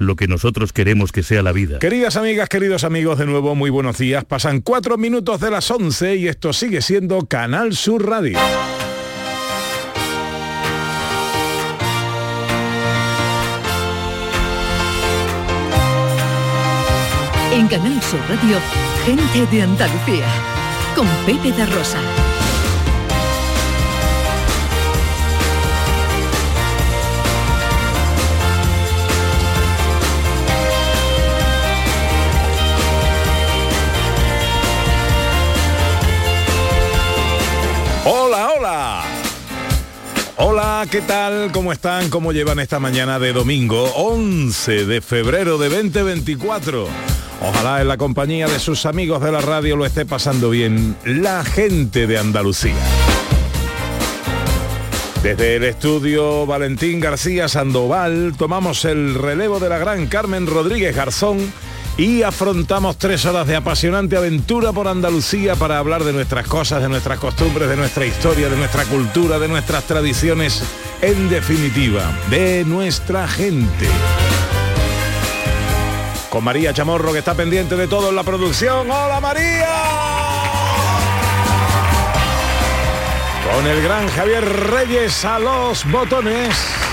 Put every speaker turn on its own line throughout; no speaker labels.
lo que nosotros queremos que sea la vida.
Queridas amigas, queridos amigos, de nuevo muy buenos días. Pasan cuatro minutos de las 11 y esto sigue siendo Canal Sur Radio.
En Canal Sur Radio, gente de Andalucía, con Pepe da Rosa.
¿Qué tal? ¿Cómo están? ¿Cómo llevan esta mañana de domingo 11 de febrero de 2024? Ojalá en la compañía de sus amigos de la radio lo esté pasando bien la gente de Andalucía. Desde el estudio Valentín García Sandoval tomamos el relevo de la gran Carmen Rodríguez Garzón y afrontamos tres horas de apasionante aventura por Andalucía para hablar de nuestras cosas, de nuestras costumbres, de nuestra historia, de nuestra cultura, de nuestras tradiciones, en definitiva, de nuestra gente. Con María Chamorro que está pendiente de todo en la producción. ¡Hola María! Con el gran Javier Reyes a los botones.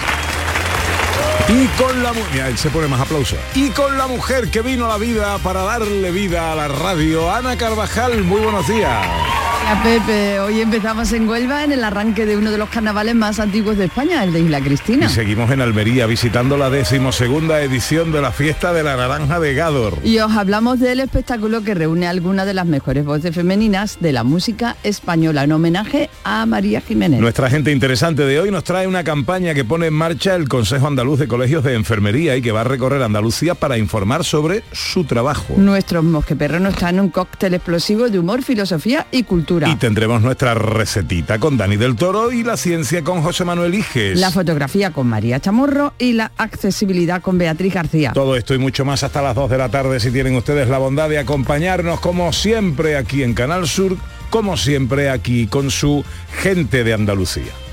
Y con la mujer, se pone más aplauso. Y con la mujer que vino a la vida para darle vida a la radio, Ana Carvajal, muy buenos días.
Hola Pepe, hoy empezamos en Huelva en el arranque de uno de los carnavales más antiguos de España, el de Isla Cristina.
Y seguimos en Almería visitando la decimosegunda edición de la fiesta de la naranja de Gádor.
Y os hablamos del espectáculo que reúne algunas de las mejores voces femeninas de la música española en homenaje a María Jiménez.
Nuestra gente interesante de hoy nos trae una campaña que pone en marcha el Consejo Andaluz de Colegios de Enfermería y que va a recorrer Andalucía para informar sobre su trabajo.
Nuestros mosqueperronos están en un cóctel explosivo de humor, filosofía y cultura.
Y tendremos nuestra recetita con Dani del Toro y la ciencia con José Manuel Iges.
La fotografía con María Chamorro y la accesibilidad con Beatriz García.
Todo esto y mucho más hasta las 2 de la tarde si tienen ustedes la bondad de acompañarnos como siempre aquí en Canal Sur, como siempre aquí con su gente de Andalucía.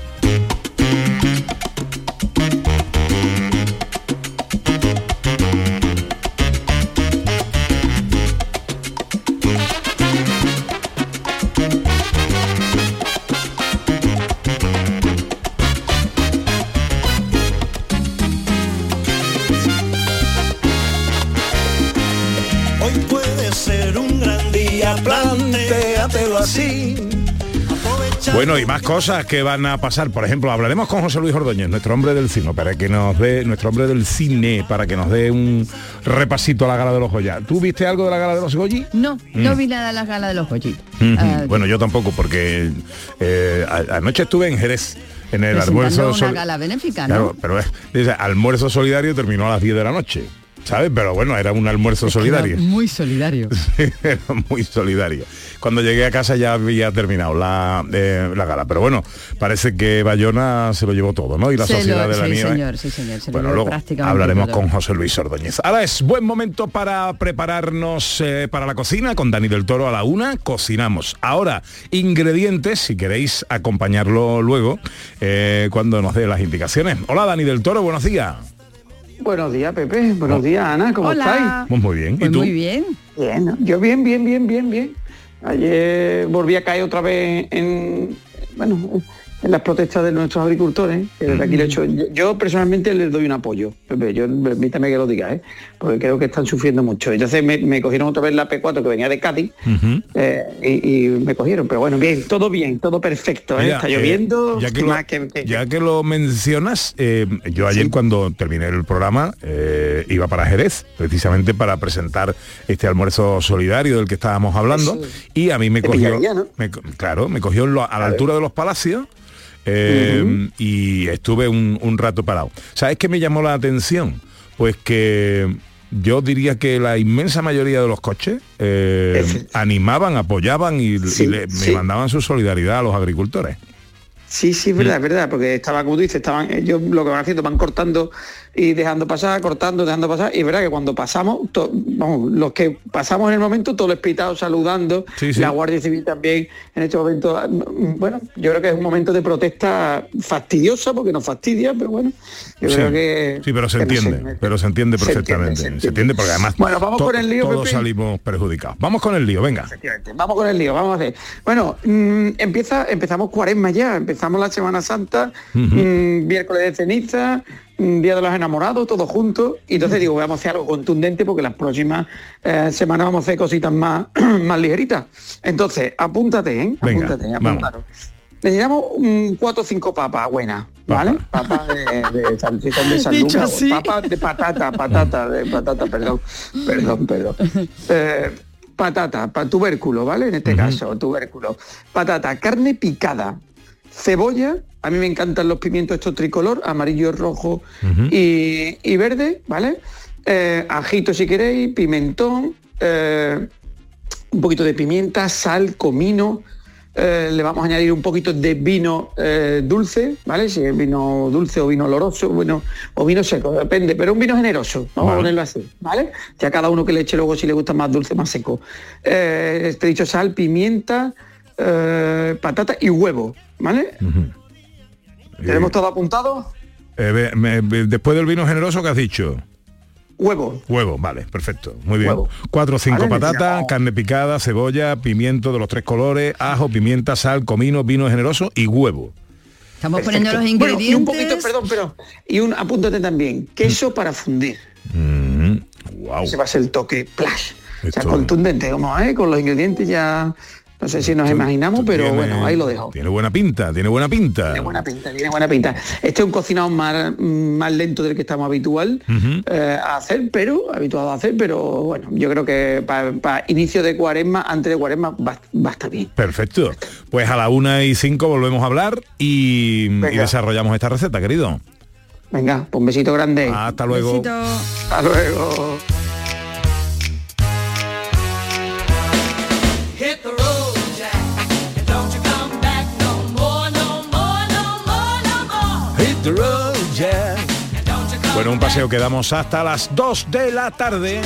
Bueno, y más cosas que van a pasar. Por ejemplo, hablaremos con José Luis Ordóñez, nuestro hombre del cine, para que nos dé, nuestro hombre del cine, para que nos dé un repasito a la gala de los Goya. ¿Tú viste algo de la gala de los Goya?
No, no
Mm.
vi nada de las galas de los.
Ujú.
Ah,
bueno, yo tampoco, porque eh, anoche estuve en Jerez, en el almuerzo.
una gala benéfica, ¿no?
Claro, pero es, dice, almuerzo solidario terminó a las 10 de la noche. ¿Sabes? Pero bueno, era un almuerzo solidario.
Muy solidario.
Era muy solidario. Cuando llegué a casa ya había terminado la, eh, la gala. Pero bueno, parece que Bayona se lo llevó todo, ¿no? Y la
Se
sociedad
lo-
de la
sí,
nieve.
señor, sí, señor. se
Bueno, luego hablaremos
todo.
con José Luis Ordóñez. Ahora es buen momento para prepararnos eh, para la cocina. Con Dani del Toro a la una, cocinamos. Ahora, ingredientes, si queréis acompañarlo luego, eh, cuando nos dé las indicaciones. Hola, Dani del Toro, buenos días.
Buenos días, Pepe. Buenos días, Ana. ¿Cómo
Hola.
estáis?
Pues muy bien. ¿Y
Pues
tú?
muy bien.
Bien, ¿no? Yo bien, bien, bien, bien, bien. Ayer volví a caer otra vez en, bueno, en las protestas de nuestros agricultores. que desde aquí le echo- yo, yo personalmente les doy un apoyo. Pepe, yo permítame que lo diga, ¿eh? Porque creo que están sufriendo mucho. Entonces me, me cogieron otra vez la P4 que venía de Cádiz eh, y, y me cogieron. Pero bueno, bien, todo bien, todo perfecto. ¿eh?
Mira,
Está
eh,
lloviendo.
ya, que lo,
que- que-
ya que lo mencionas, eh, yo ayer cuando terminé el programa eh, iba para Jerez, precisamente para presentar este almuerzo solidario del que estábamos hablando, y a mí me
Te
cogió,
pillaría, ¿no?
me co- claro, me cogió lo- a la altura de los palacios. eh, y estuve un, un rato parado. ¿Sabes qué me llamó la atención? Pues que yo diría que la inmensa mayoría de los coches eh, animaban, apoyaban y, le,
sí.
me mandaban su solidaridad a los agricultores.
Sí, sí, es verdad, es verdad, porque estaba, como tú dices, estaban, ellos lo que van haciendo, van cortando y dejando pasar, cortando, dejando pasar, y es verdad que cuando pasamos, to- vamos, los que pasamos en el momento, todos los pitados saludando,
Sí, sí.
la Guardia Civil también, en este momento, ah, mm, bueno, yo creo que es un momento de protesta fastidiosa, porque nos fastidia, pero bueno, yo
Sí,
creo que...
sí, pero se
que no sé,
entiende, pero se entiende
se entiende,
perfectamente.
se
Se
entiende.
porque además
Bueno, vamos con el lío,
todos
Pepe.
salimos perjudicados. Vamos con el lío, venga.
Efectivamente. Vamos con el lío, vamos a hacer. Bueno, mm, empieza, empezamos cuaresma ya, empezamos la Semana Santa, mm, miércoles de ceniza, Día de los Enamorados, todos juntos. Y entonces digo, vamos a hacer algo contundente porque las próximas eh, semanas vamos a hacer cositas más, más ligeritas. Entonces, apúntate, ¿eh?
Venga,
apúntate, apúntalo. Necesitamos mm, cuatro o cinco papas buenas, ¿vale? Papas de, de, de papas de patata, patata, de patata, perdón, perdón, perdón. Eh, patata, pa- tubérculo, ¿vale? En este caso, tubérculo. Patata, carne picada, cebolla, a mí me encantan los pimientos estos tricolor, amarillo, rojo y, y verde, ¿vale? Eh, ajito si queréis, pimentón, eh, un poquito de pimienta, sal, comino. eh, le vamos a añadir un poquito de vino eh, dulce, ¿vale? Si es vino dulce o vino oloroso, bueno, o vino seco, depende, pero un vino generoso, vamos
Vale.
a ponerlo así, ¿vale? Ya cada uno que le eche luego si le gusta más dulce, más seco. Eh, te he dicho sal, pimienta, eh, patata y huevo, ¿vale? ¿Tenemos todo apuntado?
Eh, me- después del vino generoso que has dicho.
Huevo.
Huevo, vale, perfecto. Muy bien.
Huevo.
Cuatro o cinco
Vale,
patatas, carne picada, cebolla, pimiento de los tres colores, ajo, pimienta, sal, comino, vino generoso y huevo.
Estamos poniendo los.
Bueno,
ingredientes.
y un poquito, perdón, pero y un apúntate también, queso para fundir.
Wow.
Ese va a ser el toque plash. O sea,
Esto-
contundente, como ¿eh? con los ingredientes ya no sé si nos imaginamos, pero
Tiene-
bueno, ahí lo dejo.
Tiene buena pinta, tiene buena pinta.
Tiene buena pinta, tiene buena pinta. Este es un cocinado más, más lento del que estamos habitual eh, a hacer, pero habituado a hacer, pero bueno, yo creo que para inicio de cuaresma, antes de cuaresma, va, va a estar bien.
Perfecto. Pues a la una y cinco volvemos a hablar y, desarrollamos esta receta, querido.
Venga, pues un besito grande.
Hasta luego.
Besito.
Hasta luego.
Bueno, un paseo que damos hasta las 2 de la tarde.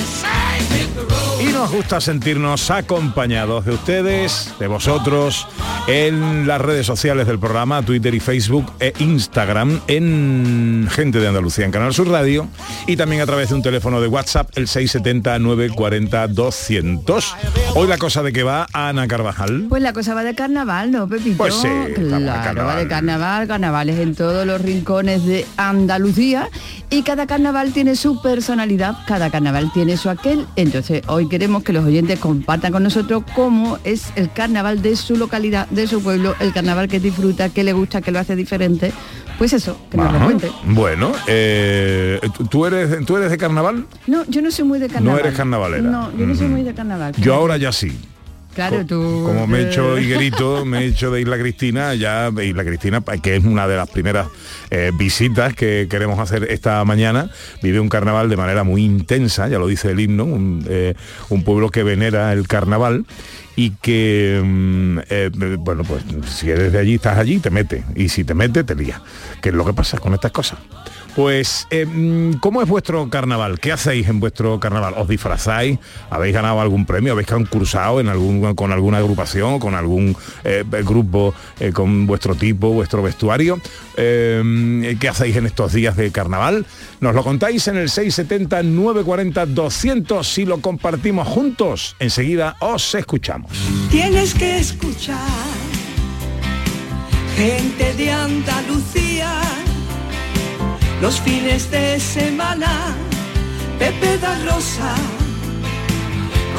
Y nos gusta sentirnos acompañados de ustedes, de vosotros, en las redes sociales del programa, Twitter y Facebook e Instagram, en Gente de Andalucía, en Canal Sur Radio, y también a través de un teléfono de WhatsApp, el 670-940-200. Hoy la cosa de que va Ana Carvajal.
Pues la cosa va de carnaval, ¿no, Pepito?
Pues sí,
claro,
carnaval.
va de carnaval, carnavales en todos los rincones de Andalucía y cada carnaval tiene su personalidad, cada carnaval tiene su aquel. Entonces, hoy queremos que los oyentes compartan con nosotros cómo es el carnaval de su localidad, de su pueblo, el carnaval que disfruta, que le gusta, que lo hace diferente. Pues eso, que nos lo
Ajá.
cuente.
Bueno, eh, ¿tú, eres, ¿tú eres de carnaval?
No, yo no soy muy de carnaval.
eres carnavalera.
No, yo no soy muy de carnaval.
Yo ahora ya sí.
Claro, tú...
Como me he hecho higuerito, me he hecho de Isla Cristina, ya de Isla Cristina, que es una de las primeras eh, visitas que queremos hacer esta mañana, vive un carnaval de manera muy intensa, ya lo dice el himno, un, eh, un pueblo que venera el carnaval y que, mm, eh, bueno, pues si eres de allí, estás allí, te mete, y si te mete, te lía, que es lo que pasa con estas cosas. Pues, eh, mm, ¿cómo es vuestro carnaval? ¿Qué hacéis en vuestro carnaval? ¿Os disfrazáis? ¿Habéis ganado algún premio? ¿Habéis concursado en algún, con alguna agrupación con algún eh, grupo eh, con vuestro tipo, vuestro vestuario? ¿Qué hacéis en estos días de carnaval? Nos lo contáis en el 670-940-200 si lo compartimos juntos. Enseguida os escuchamos.
Tienes que escuchar gente de Andalucía los fines de semana. Pepe da Rosa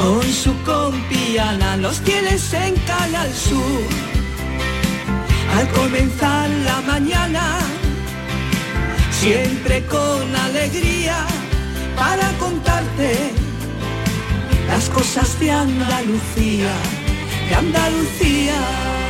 con su compiana los tienes en Canal Sur. Al comenzar la mañana, siempre con alegría para contarte las cosas de Andalucía, de Andalucía.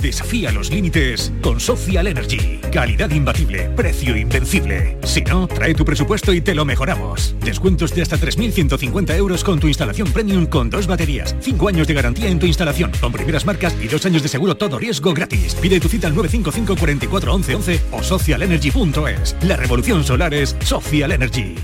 Desafía los límites con Social Energy. Calidad imbatible, precio invencible. Si no, trae tu presupuesto y te lo mejoramos. Descuentos de hasta 3.150 euros con tu instalación premium con dos baterías. Cinco años de garantía en tu instalación con primeras marcas y dos años de seguro todo riesgo gratis. Pide tu cita al 955 44 11 11 o socialenergy.es. La revolución solar es Social Energy.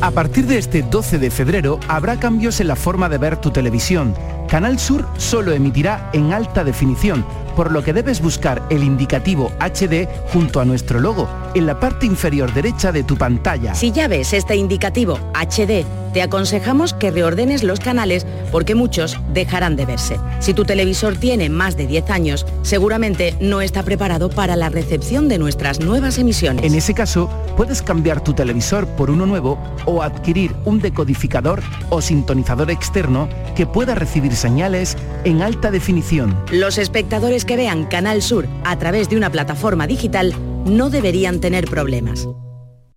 A partir de este 12 de febrero habrá cambios en la forma de ver tu televisión. Canal Sur solo emitirá en alta definición, por lo que debes buscar el indicativo HD junto a nuestro logo en la parte inferior derecha de tu pantalla.
Si ya ves este indicativo HD, te aconsejamos que reordenes los canales porque muchos dejarán de verse. Si tu televisor tiene más de 10 años, seguramente no está preparado para la recepción de nuestras nuevas emisiones.
En ese caso, puedes cambiar tu televisor por uno nuevo o adquirir un decodificador o sintonizador externo que pueda recibir señales en alta definición.
Los espectadores que vean Canal Sur a través de una plataforma digital no deberían tener problemas.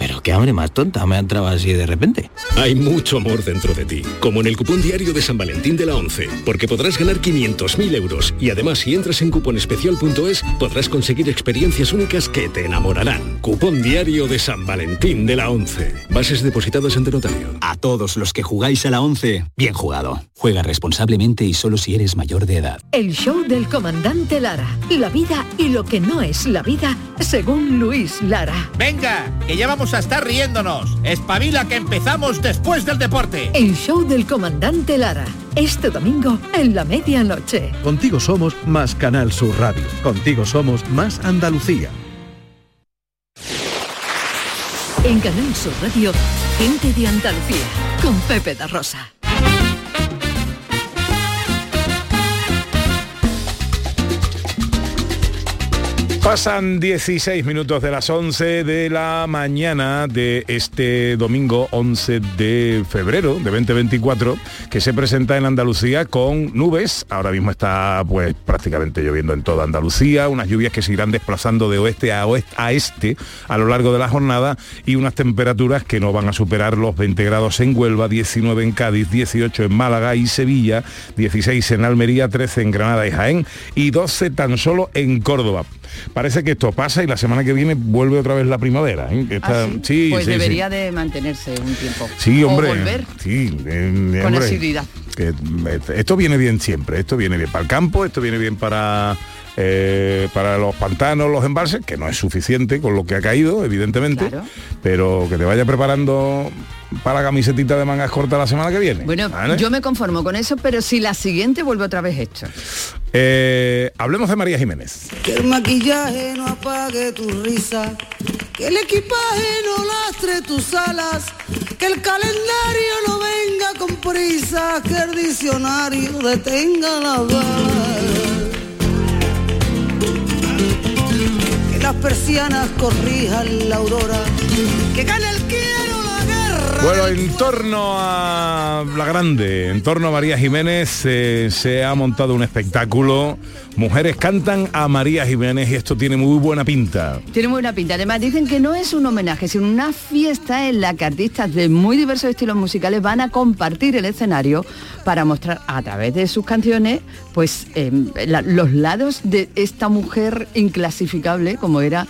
pero qué hambre más tonta me ha entrado así de repente.
Hay mucho amor dentro de ti, como en el cupón diario de San Valentín de la 11, porque podrás ganar 500.000 euros y además si entras en cuponespecial.es podrás conseguir experiencias únicas que te enamorarán. Cupón diario de San Valentín de la 11. Bases depositadas ante notario.
A todos los que jugáis a la 11, bien jugado. Juega responsablemente y solo si eres mayor de edad.
El show del comandante Lara. La vida y lo que no es la vida, según Luis Lara.
Venga, que ya vamos a estar riéndonos. Espabila que empezamos después del deporte.
El show del comandante Lara. Este domingo en la medianoche.
Contigo somos más Canal Sur Radio. Contigo somos más Andalucía.
En Canal Sur Radio, gente de Andalucía, con Pepe da Rosa.
Pasan 16 minutos de las 11 de la mañana de este domingo 11 de febrero de 2024 que se presenta en Andalucía con nubes. Ahora mismo está pues prácticamente lloviendo en toda Andalucía, unas lluvias que se irán desplazando de oeste a oeste a este a lo largo de la jornada y unas temperaturas que no van a superar los 20 grados en Huelva, 19 en Cádiz, 18 en Málaga y Sevilla, 16 en Almería, 13 en Granada y Jaén y 12 tan solo en Córdoba. Parece que esto pasa y la semana que viene vuelve otra vez la primavera. ¿eh?
¿Ah, sí?
sí,
pues
sí,
debería de mantenerse un tiempo.
Sí, hombre.
O volver
Sí, eh,
con
hombre,
asiduidad.
eh, esto viene bien siempre, esto viene bien para el campo, esto viene bien para eh, para los pantanos, los embalses, que no es suficiente con lo que ha caído, evidentemente, pero que te vaya preparando para la camisetita de mangas cortas la semana que viene.
Bueno,
¿vale?
yo me conformo con eso, pero si la siguiente vuelve otra vez esto.
Eh, hablemos de María Jiménez.
Que el maquillaje no apague tu risa, que el equipaje no lastre tus alas, que el calendario no venga con prisa, que el diccionario detenga la balas. Que las persianas corrijan la aurora, que gane el.
Bueno, en torno a la grande, en torno a María Jiménez, eh, se ha montado un espectáculo. Mujeres cantan a María Jiménez y esto tiene muy buena pinta.
Tiene muy buena pinta. Además dicen que no es un homenaje, sino una fiesta en la que artistas de muy diversos estilos musicales van a compartir el escenario para mostrar a través de sus canciones pues la- los lados de esta mujer inclasificable como era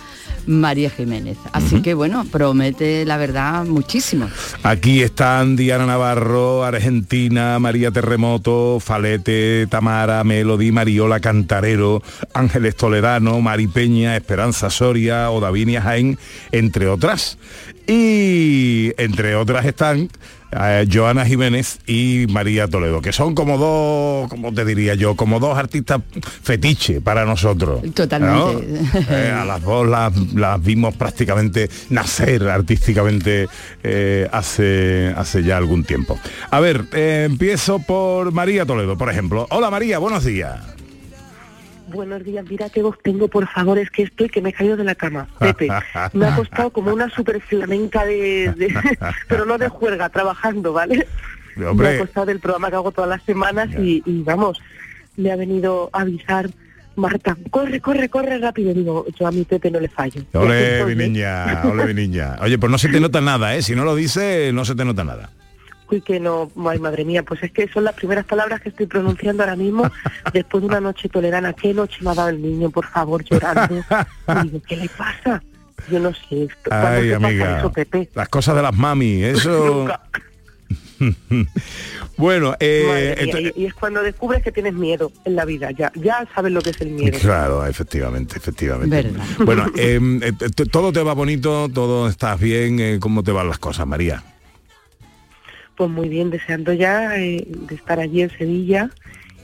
María Jiménez. Así que bueno, promete la verdad muchísimo.
Aquí están Diana Navarro, Argentina, María Terremoto, Falete, Tamara, Melody, Mariola Cantarero, Ángeles Toledano, Mari Peña, Esperanza Soria o Davinia Jaén, entre otras. Y entre otras están eh, Joana Jiménez y María Toledo, que son como dos, como te diría yo, como dos artistas fetiche para nosotros.
Totalmente.
¿no? Eh, a las dos las, las vimos prácticamente nacer artísticamente eh, hace, hace ya algún tiempo. A ver, empiezo por María Toledo, por ejemplo. Hola María, buenos días.
Buenos días, mira qué voz tengo, por favor, es que estoy, que me he caído de la cama. Pepe, me ha costado como una super flamenca de, de- pero no de juerga, trabajando, ¿vale? Me ha costado del programa que hago todas las semanas y, y vamos, me ha venido a avisar Marta, corre, corre, corre rápido. Digo, yo a mi Pepe no le fallo.
Ole, mi niña, ole, mi niña. Oye, pues no se te nota nada, ¿eh? Si no lo dices, no se te nota nada.
Y que no, ay madre mía, pues es que son las primeras palabras que estoy pronunciando ahora mismo después de una noche tolerana. ¿Qué noche me ha dado el niño, por favor, llorando? Y digo, ¿qué le pasa? Yo no sé, esto- ¿cuándo
Ay,
te pasa
amiga.
eso, Pepe?
Las cosas de las mami, eso. bueno, eh,
mía,
ento-
y, y es cuando descubres que tienes miedo en la vida, ya, ya sabes lo que es el miedo.
Claro, efectivamente, efectivamente.
Verdad.
Bueno, eh, eh, todo te va bonito, todo estás bien, eh, ¿cómo te van las cosas, María?
Pues muy bien, deseando ya eh, de estar allí en Sevilla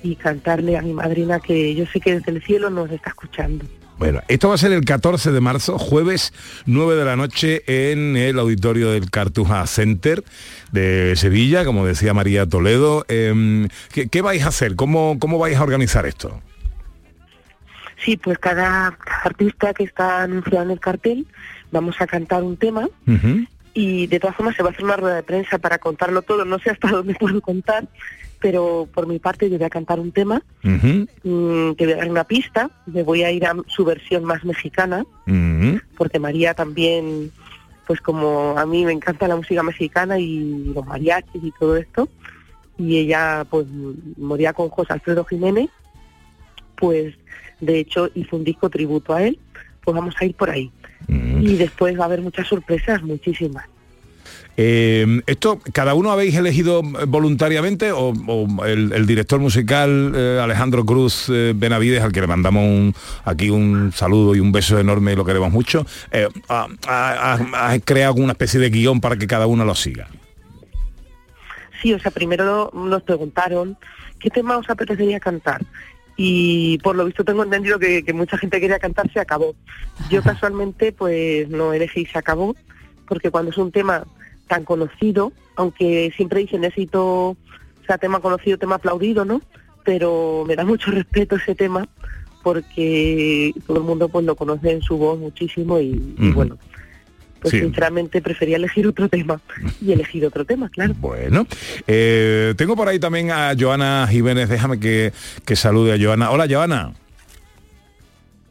y cantarle a mi madrina que yo sé que desde el cielo nos está escuchando.
Bueno, esto va a ser el 14 de marzo, jueves 9 de la noche en el auditorio del Cartuja Center de Sevilla, como decía María Toledo. ¿qué, qué vais a hacer? ¿Cómo, ¿Cómo vais a organizar esto?
Sí, pues cada artista que está anunciado en el cartel vamos a cantar un tema y de todas formas se va a hacer una rueda de prensa para contarlo todo. No sé hasta dónde puedo contar, pero por mi parte yo voy a cantar un tema, mm, te voy a dar una pista, me voy a ir a su versión más mexicana, porque María también, pues como a mí me encanta la música mexicana y los mariachis y todo esto, y ella pues moría con José Alfredo Jiménez, pues de hecho hizo un disco tributo a él, pues vamos a ir por ahí. Y después va a haber muchas sorpresas, muchísimas.
Eh, ¿Esto cada uno habéis elegido voluntariamente o, o el, el director musical eh, Alejandro Cruz eh, Benavides, al que le mandamos un- aquí un saludo y un beso enorme y lo queremos mucho, ha- ha creado una especie de guion para que cada uno lo siga?
Sí, o sea, primero nos preguntaron qué tema os apetecería cantar. Y por lo visto tengo entendido que, que mucha gente quería cantar Se acabó. Yo casualmente pues no elegí Se acabó, porque cuando es un tema tan conocido, aunque siempre dicen éxito, o sea, tema conocido, tema aplaudido, ¿no? Pero me da mucho respeto ese tema porque todo el mundo pues lo conoce en su voz muchísimo y, bueno, pues
Sí.
sinceramente prefería elegir otro tema y elegir otro tema, claro.
Bueno, eh, tengo por ahí también a Joana Jiménez, déjame que, que salude a Joana. Hola, Joana.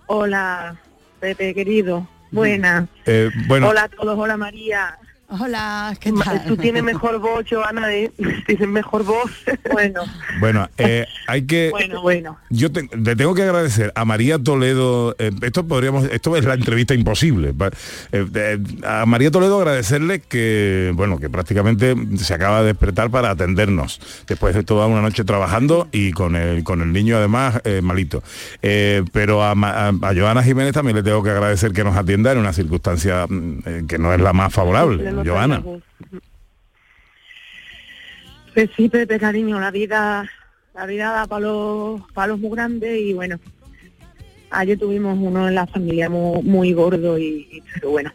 Hola, Pepe querido. Buena.
Eh, bueno,
Hola a todos, hola María.
Hola, ¿qué
tal? Tú tienes mejor voz, Joana, ¿eh? Tienes mejor voz.
Bueno,
bueno, eh, hay que...
bueno, bueno.
Yo te- le tengo que agradecer a María Toledo, eh, esto podríamos, esto es la entrevista imposible. eh, eh, a María Toledo agradecerle que, bueno, que prácticamente se acaba de despertar para atendernos, después de toda una noche trabajando y con el, con el niño además eh, malito. Eh, pero a, a, a Joana Jiménez también le tengo que agradecer que nos atienda en una circunstancia mm, eh, que no es la más favorable, Joana.
Pues sí, Pepe, cariño, la vida, la vida da palos, palos muy grandes y bueno, ayer tuvimos uno en la familia muy, muy gordo y, y- pero bueno,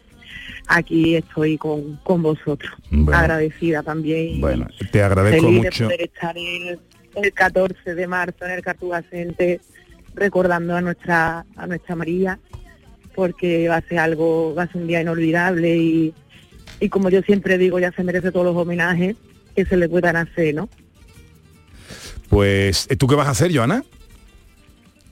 aquí estoy con, con vosotros,
Bueno.
agradecida también.
Bueno, te agradezco
feliz
mucho.
de poder estar el, el 14 de marzo en el Cartuga Center recordando a nuestra a nuestra María porque va a ser algo va a ser un día inolvidable y, y como yo siempre digo ya se merece todos los homenajes que se le puedan hacer no
Pues, ¿tú qué vas a hacer, Joana?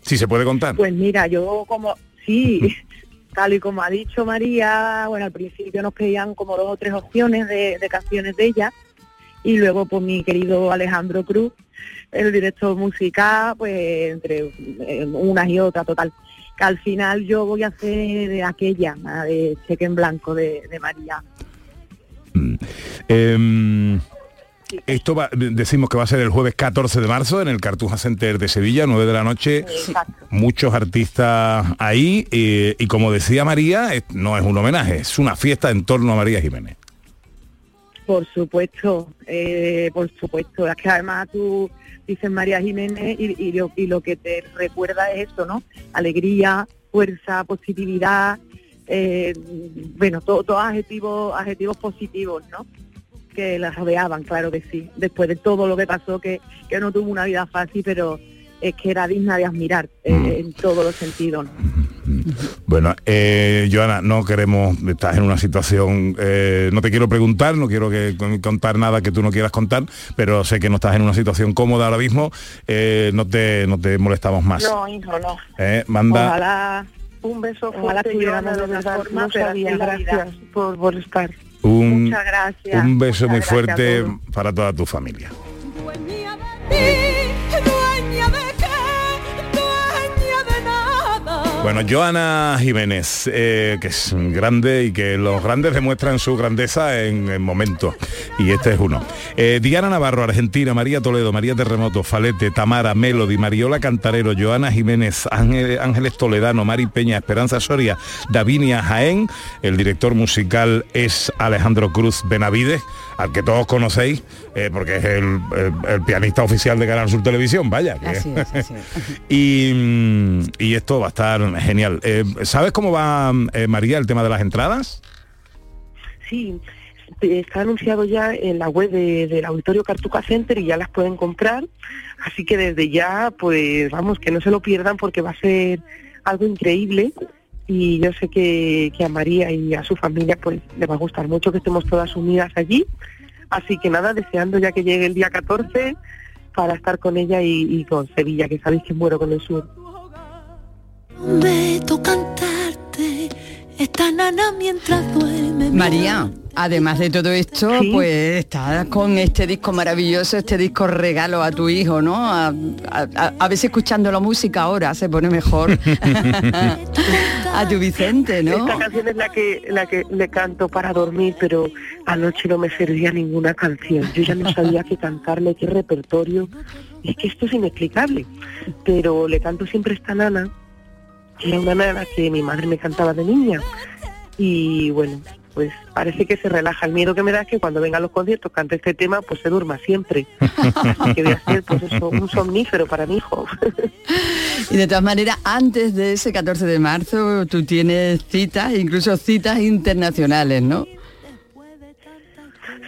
Si se puede contar.
pues mira yo como sí tal y como ha dicho María bueno al principio nos pedían como dos o tres opciones de, de canciones de ella y luego pues mi querido Alejandro Cruz el director musical pues entre eh, unas y otras total que al final yo voy a hacer de aquella la de cheque en blanco de, de María
Em, esto va- decimos que va a ser el jueves 14 de marzo en el Cartuja Center de Sevilla, 9 de la noche. Muchos artistas ahí eh, y como decía María, es- no es un homenaje, es una fiesta en torno a María Jiménez.
Por supuesto, eh, por supuesto. Es que además tú dices María Jiménez y, y lo, y lo que te recuerda es eso, ¿no? Alegría, fuerza, positividad, eh, bueno, todo- todos adjetivos, adjetivos positivos, ¿no? Que la rodeaban, claro que sí. Después de todo lo que pasó, que, que no tuvo una vida fácil, pero es que era digna de admirar eh, en todos los sentidos. ¿no?
Bueno, eh, Joana, no queremos, estás en una situación, eh, no te quiero preguntar, no quiero que, con- contar nada que tú no quieras contar, pero sé que no estás en una situación cómoda ahora mismo, eh, no, te, no te molestamos más.
No, hijo, no.
Eh, manda,
Ojalá,
Un beso
ojalá
fuerte,
tuviéramos
Joana,
de
verdad,
forma,
no sabía. Gracias por, por estar.
un,
Muchas gracias.
Un beso muy
gracias
fuerte para toda tu familia. Bueno, Joana Jiménez, eh, que es grande y que los grandes demuestran su grandeza en, en momentos, y este es uno. Eh, Diana Navarro, Argentina, María Toledo, María Terremoto, Falete, Tamara, Melody, Mariola Cantarero, Joana Jiménez, Ángel- Ángeles Toledano, Mari Peña, Esperanza Soria, Davinia Jaén, el director musical es Alejandro Cruz Benavides, al que todos conocéis, eh, porque es el, el- el pianista oficial de Canal Sur Televisión, vaya. que-
Así es, así es.
y, mm, y esto va a estar genial. Eh, ¿Sabes cómo va, eh, María, el tema de las entradas?
Sí, está anunciado ya en la web de- del Auditorio Cartuca Center y ya las pueden comprar. Así que desde ya, pues vamos, que no se lo pierdan porque va a ser algo increíble. Y yo sé que, que a María y a su familia pues le va a gustar mucho que estemos todas unidas allí. Así que nada, deseando ya que llegue el día 14 para estar con ella y, y con Sevilla, que sabéis que muero con el sur.
María, además de todo esto,
Sí.
pues estás con este disco maravilloso, este disco regalo a tu hijo, ¿no? A, a- a- a veces escuchando la música ahora se pone mejor a tu Vicente, ¿no?
Esta canción es la que la que le canto para dormir, pero anoche no me servía ninguna canción. Yo ya no sabía qué cantarle, qué repertorio. Es que esto es inexplicable. Pero le canto siempre esta nana, que era una nana que mi madre me cantaba de niña. Y bueno, pues parece que se relaja. El miedo que me da es que cuando vengan los conciertos cante este tema, pues se durma siempre. Así que voy a ser pues eso, un somnífero para mi hijo.
Y de todas maneras, antes de ese 14 de marzo, tú tienes citas, incluso citas internacionales, ¿no?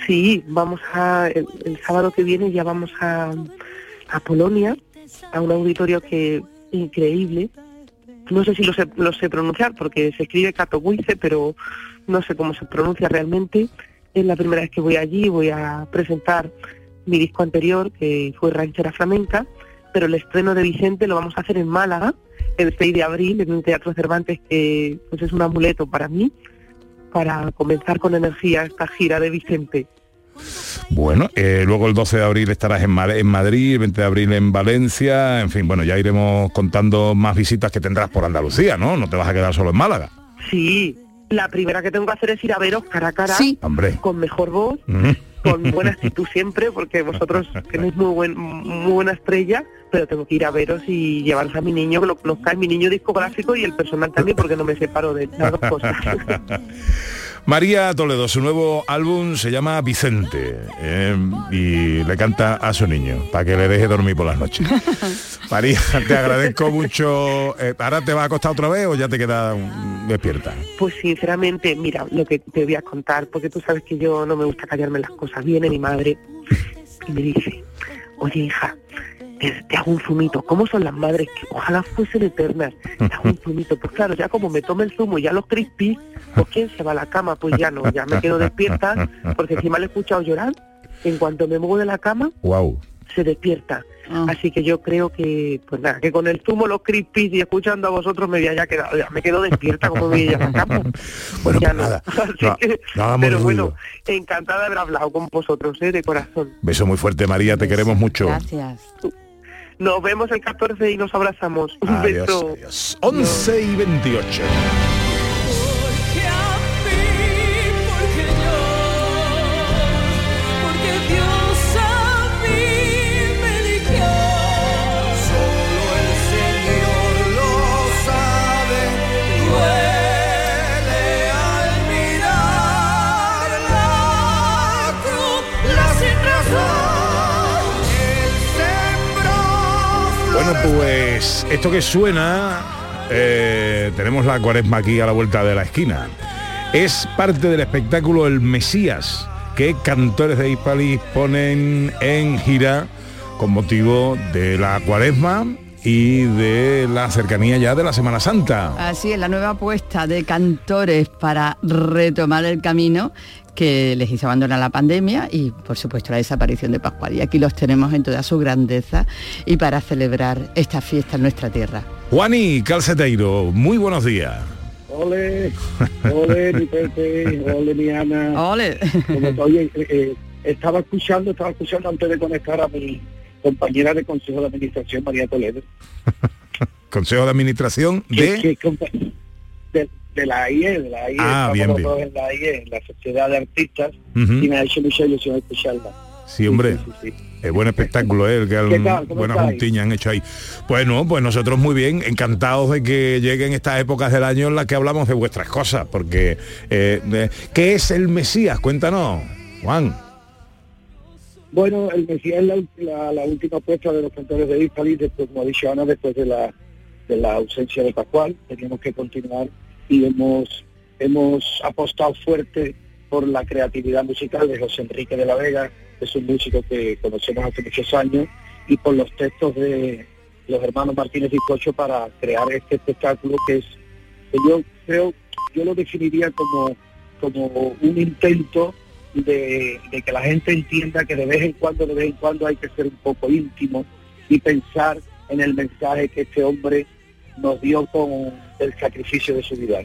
Sí, vamos a, el, el sábado que viene ya vamos a, a Polonia, a un auditorio que increíble. No sé si lo sé, lo sé pronunciar porque se escribe Katowice, pero no sé cómo se pronuncia realmente. Es la primera vez que voy allí, voy a presentar mi disco anterior, que fue Ranchera Flamenca, pero el estreno de Vicente lo vamos a hacer en Málaga, el 6 de abril, en un teatro Cervantes que pues es un amuleto para mí, para comenzar con energía esta gira de Vicente.
Bueno, eh, luego el 12 de abril estarás en, Ma- en Madrid, el 20 de abril en Valencia, en fin, bueno, ya iremos contando más visitas que tendrás por Andalucía, ¿no? No te vas a quedar solo en Málaga.
Sí, la primera que tengo que hacer es ir a veros cara a cara,
Hombre.
con mejor voz,
Mm.
con buena actitud siempre, porque vosotros tenéis muy, buen, muy buena estrella, pero tengo que ir a veros y llevaros a mi niño, que lo conozcáis, mi niño discográfico y el personal también, porque no me separo de las dos cosas.
María Toledo, su nuevo álbum se llama Vicente eh, y le canta a su niño para que le deje dormir por las noches. María, te agradezco mucho. Eh, ¿Ahora te va a acostar otra vez o ya te quedas mm, despierta?
Pues sinceramente, mira, lo que te voy a contar, porque tú sabes que yo no me gusta callarme las cosas. Viene mi madre y me dice, oye hija, te, te hago un zumito. ¿Cómo son las madres? Que ojalá fuesen eternas. Te hago un zumito. Pues claro, ya como me tome el zumo y ya los crispy, pues ¿quién se va a la cama? Pues ya no, ya me quedo despierta, porque encima le he escuchado llorar. En cuanto me muevo de la cama,
Wow.
se despierta. Así que yo creo que, pues nada, que con el zumo, los crispies y escuchando a vosotros me había ya quedado, ya me quedo despierta como me voy a ir a la cama.
Bueno,
Ya
pues
no.
nada.
Así
No,
que-
no
pero
ruido.
bueno, encantada de haber hablado con vosotros, ¿eh? de corazón.
Beso muy fuerte, María, te queremos mucho.
Gracias.
Nos vemos el 14 y nos abrazamos. Un
Adiós,
beso.
adiós. 11 y 28. Pues esto que suena, eh, tenemos la cuaresma aquí a la vuelta de la esquina. Es parte del espectáculo El Mesías, que cantores de Hispalis ponen en gira con motivo de la cuaresma y de la cercanía ya de la Semana Santa.
Así es, la nueva apuesta de cantores para retomar el camino que les hizo abandonar la pandemia y por supuesto la desaparición de Pascual. Y aquí los tenemos en toda su grandeza y para celebrar esta fiesta en nuestra tierra.
Juani Calceteiro, muy buenos días.
Ole, ole mi Pepe, ole mi Ana.
Ole.
Como- Oye, eh, eh, estaba escuchando, estaba escuchando antes de conectar a mi compañera de Consejo de Administración, María Toledo,
Consejo de Administración de...
que de, de la AIE, de la AIE,
Ah, bien, bien.
en la AIE, en la Sociedad de Artistas,
Ujú.
y me ha hecho mucha ilusión escucharla.
Sí, hombre. Es buen espectáculo, ¿eh? el que
¿Qué
han-
tal? ¿Cómo
buena juntiña han hecho ahí. Bueno, pues nosotros muy bien, encantados de que lleguen estas épocas del año en las que hablamos de vuestras cosas, porque eh, ¿qué es el Mesías? Cuéntanos, Juan.
Bueno, el Mesías es la, última apuesta de los cantores de Italy, después, como ha dicho Ana, después de la, de la ausencia de Pascual, teníamos que continuar y hemos, hemos apostado fuerte por la creatividad musical de José Enrique de la Vega, es un músico que conocemos hace muchos años, y por los textos de los hermanos Martínez y Cocho para crear este espectáculo que es, que yo creo, yo lo definiría como, como un intento de, de que la gente entienda que de vez en cuando, de vez en cuando hay que ser un poco íntimo y pensar en el mensaje que este hombre nos dio con el sacrificio de su vida.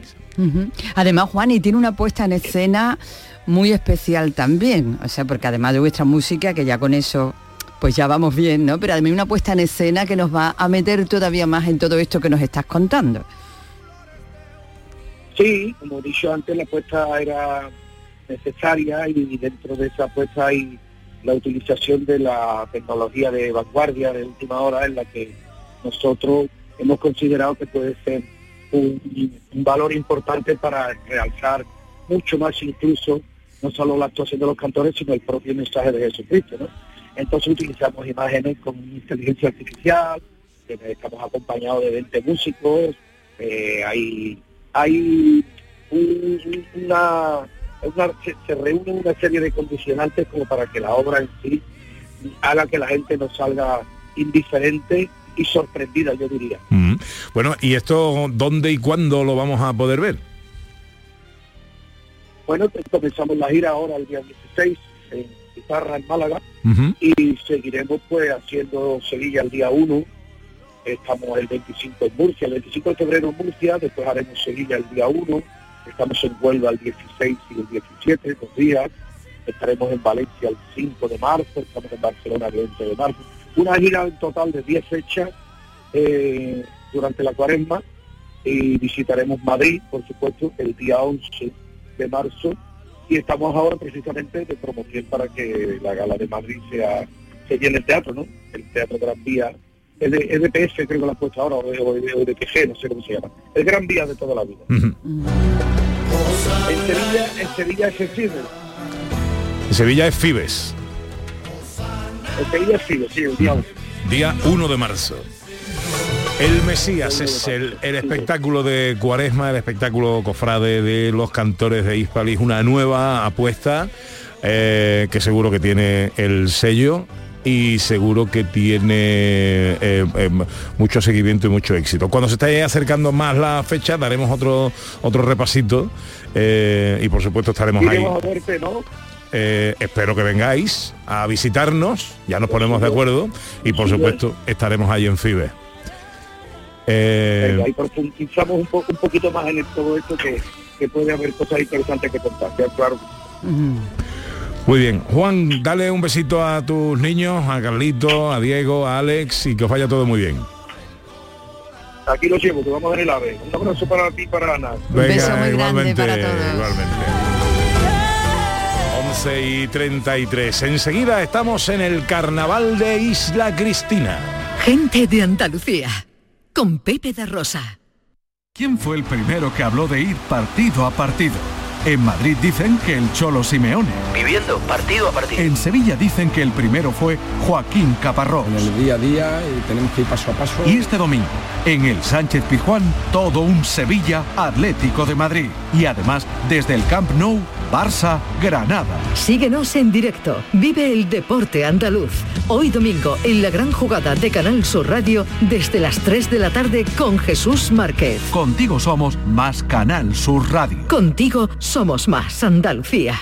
Además, Juan, y tiene una puesta en escena muy especial también, o sea, porque además de vuestra música, que ya con eso pues ya vamos bien, ¿no? Pero además una puesta en escena que nos va a meter todavía más en todo esto que nos estás contando.
Sí, como he dicho antes, la apuesta era necesaria y dentro de esa apuesta hay la utilización de la tecnología de vanguardia de última hora en la que nosotros hemos considerado que puede ser un, valor importante para realzar mucho más incluso no solo la actuación de los cantores, sino el propio mensaje de Jesucristo. ¿no? Entonces utilizamos imágenes con inteligencia artificial, estamos acompañados de 20 músicos, eh, hay, hay un- una, una- se, se reúnen una serie de condicionantes como para que la obra en sí haga que la gente no salga indiferente y sorprendida, yo diría.
Mm. Bueno, ¿y esto dónde y cuándo lo vamos a poder ver?
Bueno, comenzamos la gira ahora el día 16 en Guitarra, en Málaga, y seguiremos pues haciendo Sevilla el día 1, estamos el 25 en Murcia, el 25 de febrero en Murcia, después haremos Sevilla el día 1, estamos en Huelva el 16 y el 17, dos días, estaremos en Valencia el 5 de marzo, estamos en Barcelona el 20 de marzo, una gira en total de 10 fechas eh, durante la cuaresma. Y visitaremos Madrid, por supuesto, el día 11 de marzo. Y estamos ahora precisamente de promoción para que la gala de Madrid sea se llene el teatro, ¿no? El Teatro Gran Vía, es de, es de PS creo que lo han puesto ahora, o de, o de- o de PG, no sé cómo se llama. El Gran Vía de toda la vida. En Sevilla, en Sevilla es el cine.
En Sevilla es Fibes,
En Sevilla es cine, sí, el día 11.
día 1 de marzo. El Mesías es el, el espectáculo de Cuaresma, el espectáculo cofrade de los cantores de Hispalis, una nueva apuesta eh, que seguro que tiene el sello y seguro que tiene eh, eh, mucho seguimiento y mucho éxito. Cuando se esté acercando más la fecha daremos otro otro repasito eh, y por supuesto estaremos ahí.
Verte, ¿no?
Eh, espero que vengáis a visitarnos, ya nos ponemos de acuerdo y por supuesto estaremos ahí en FIBE. Eh,
Venga, y profundizamos un, poquito más en todo esto que, que puede haber cosas interesantes que contar.
Muy bien, Juan, dale un besito a tus niños, a Carlito, a Diego, a Alex y que os vaya todo muy bien.
Aquí lo llevo, que vamos en el AVE. Un abrazo para ti y para Ana.
Venga, igualmente, igualmente. 11 y 33. Enseguida estamos en el carnaval de Isla Cristina.
Gente de Andalucía, con Pepe de Rosa.
¿Quién fue el primero que habló de ir partido a partido? En Madrid dicen que el Cholo Simeone.
Viviendo partido a partido.
En Sevilla dicen que el primero fue Joaquín Caparrós. En el día a día tenemos que ir paso a paso. Y este domingo, en el Sánchez Pizjuán, todo un Sevilla Atlético de Madrid. Y además, desde el Camp Nou, Barça, Granada.
Síguenos en directo. Vive el deporte andaluz. Hoy domingo en la gran jugada de Canal Sur Radio desde las 3 de la tarde con Jesús Márquez.
Contigo somos más Canal Sur Radio.
Contigo somos más Andalucía.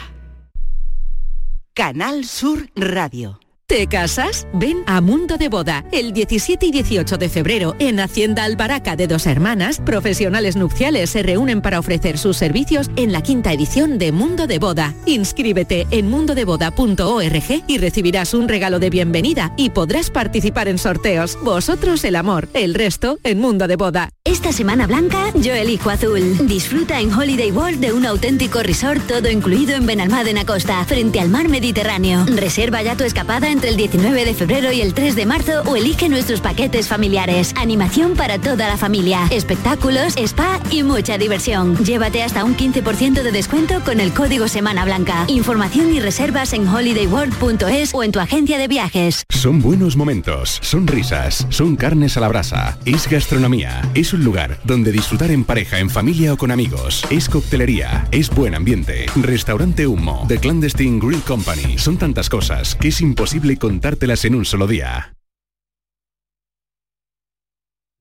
Canal Sur Radio.
¿Te casas? Ven a Mundo de Boda el 17 y 18 de febrero en Hacienda Albaraca de Dos Hermanas. Profesionales nupciales se reúnen para ofrecer sus servicios en la quinta edición de Mundo de Boda. Inscríbete en mundodeboda.org y recibirás un regalo de bienvenida y podrás participar en sorteos. Vosotros el amor, el resto en Mundo de Boda.
Esta Semana Blanca yo elijo azul. Disfruta en Holiday World de un auténtico resort todo incluido en Benalmádena Costa, frente al mar Mediterráneo. Reserva ya tu escapada entre el 19 de febrero y el 3 de marzo o elige nuestros paquetes familiares. Animación para toda la familia, espectáculos, spa y mucha diversión. Llévate hasta un 15% de descuento con el código Semana Blanca. Información y reservas en holidayworld.es o en tu agencia de viajes.
Son buenos momentos, son risas, son carnes a la brasa, es gastronomía, es un lugar donde disfrutar en pareja, en familia o con amigos, es coctelería, es buen ambiente, restaurante humo, The Clandestine Grill Company, son tantas cosas que es imposible contártelas en un solo día.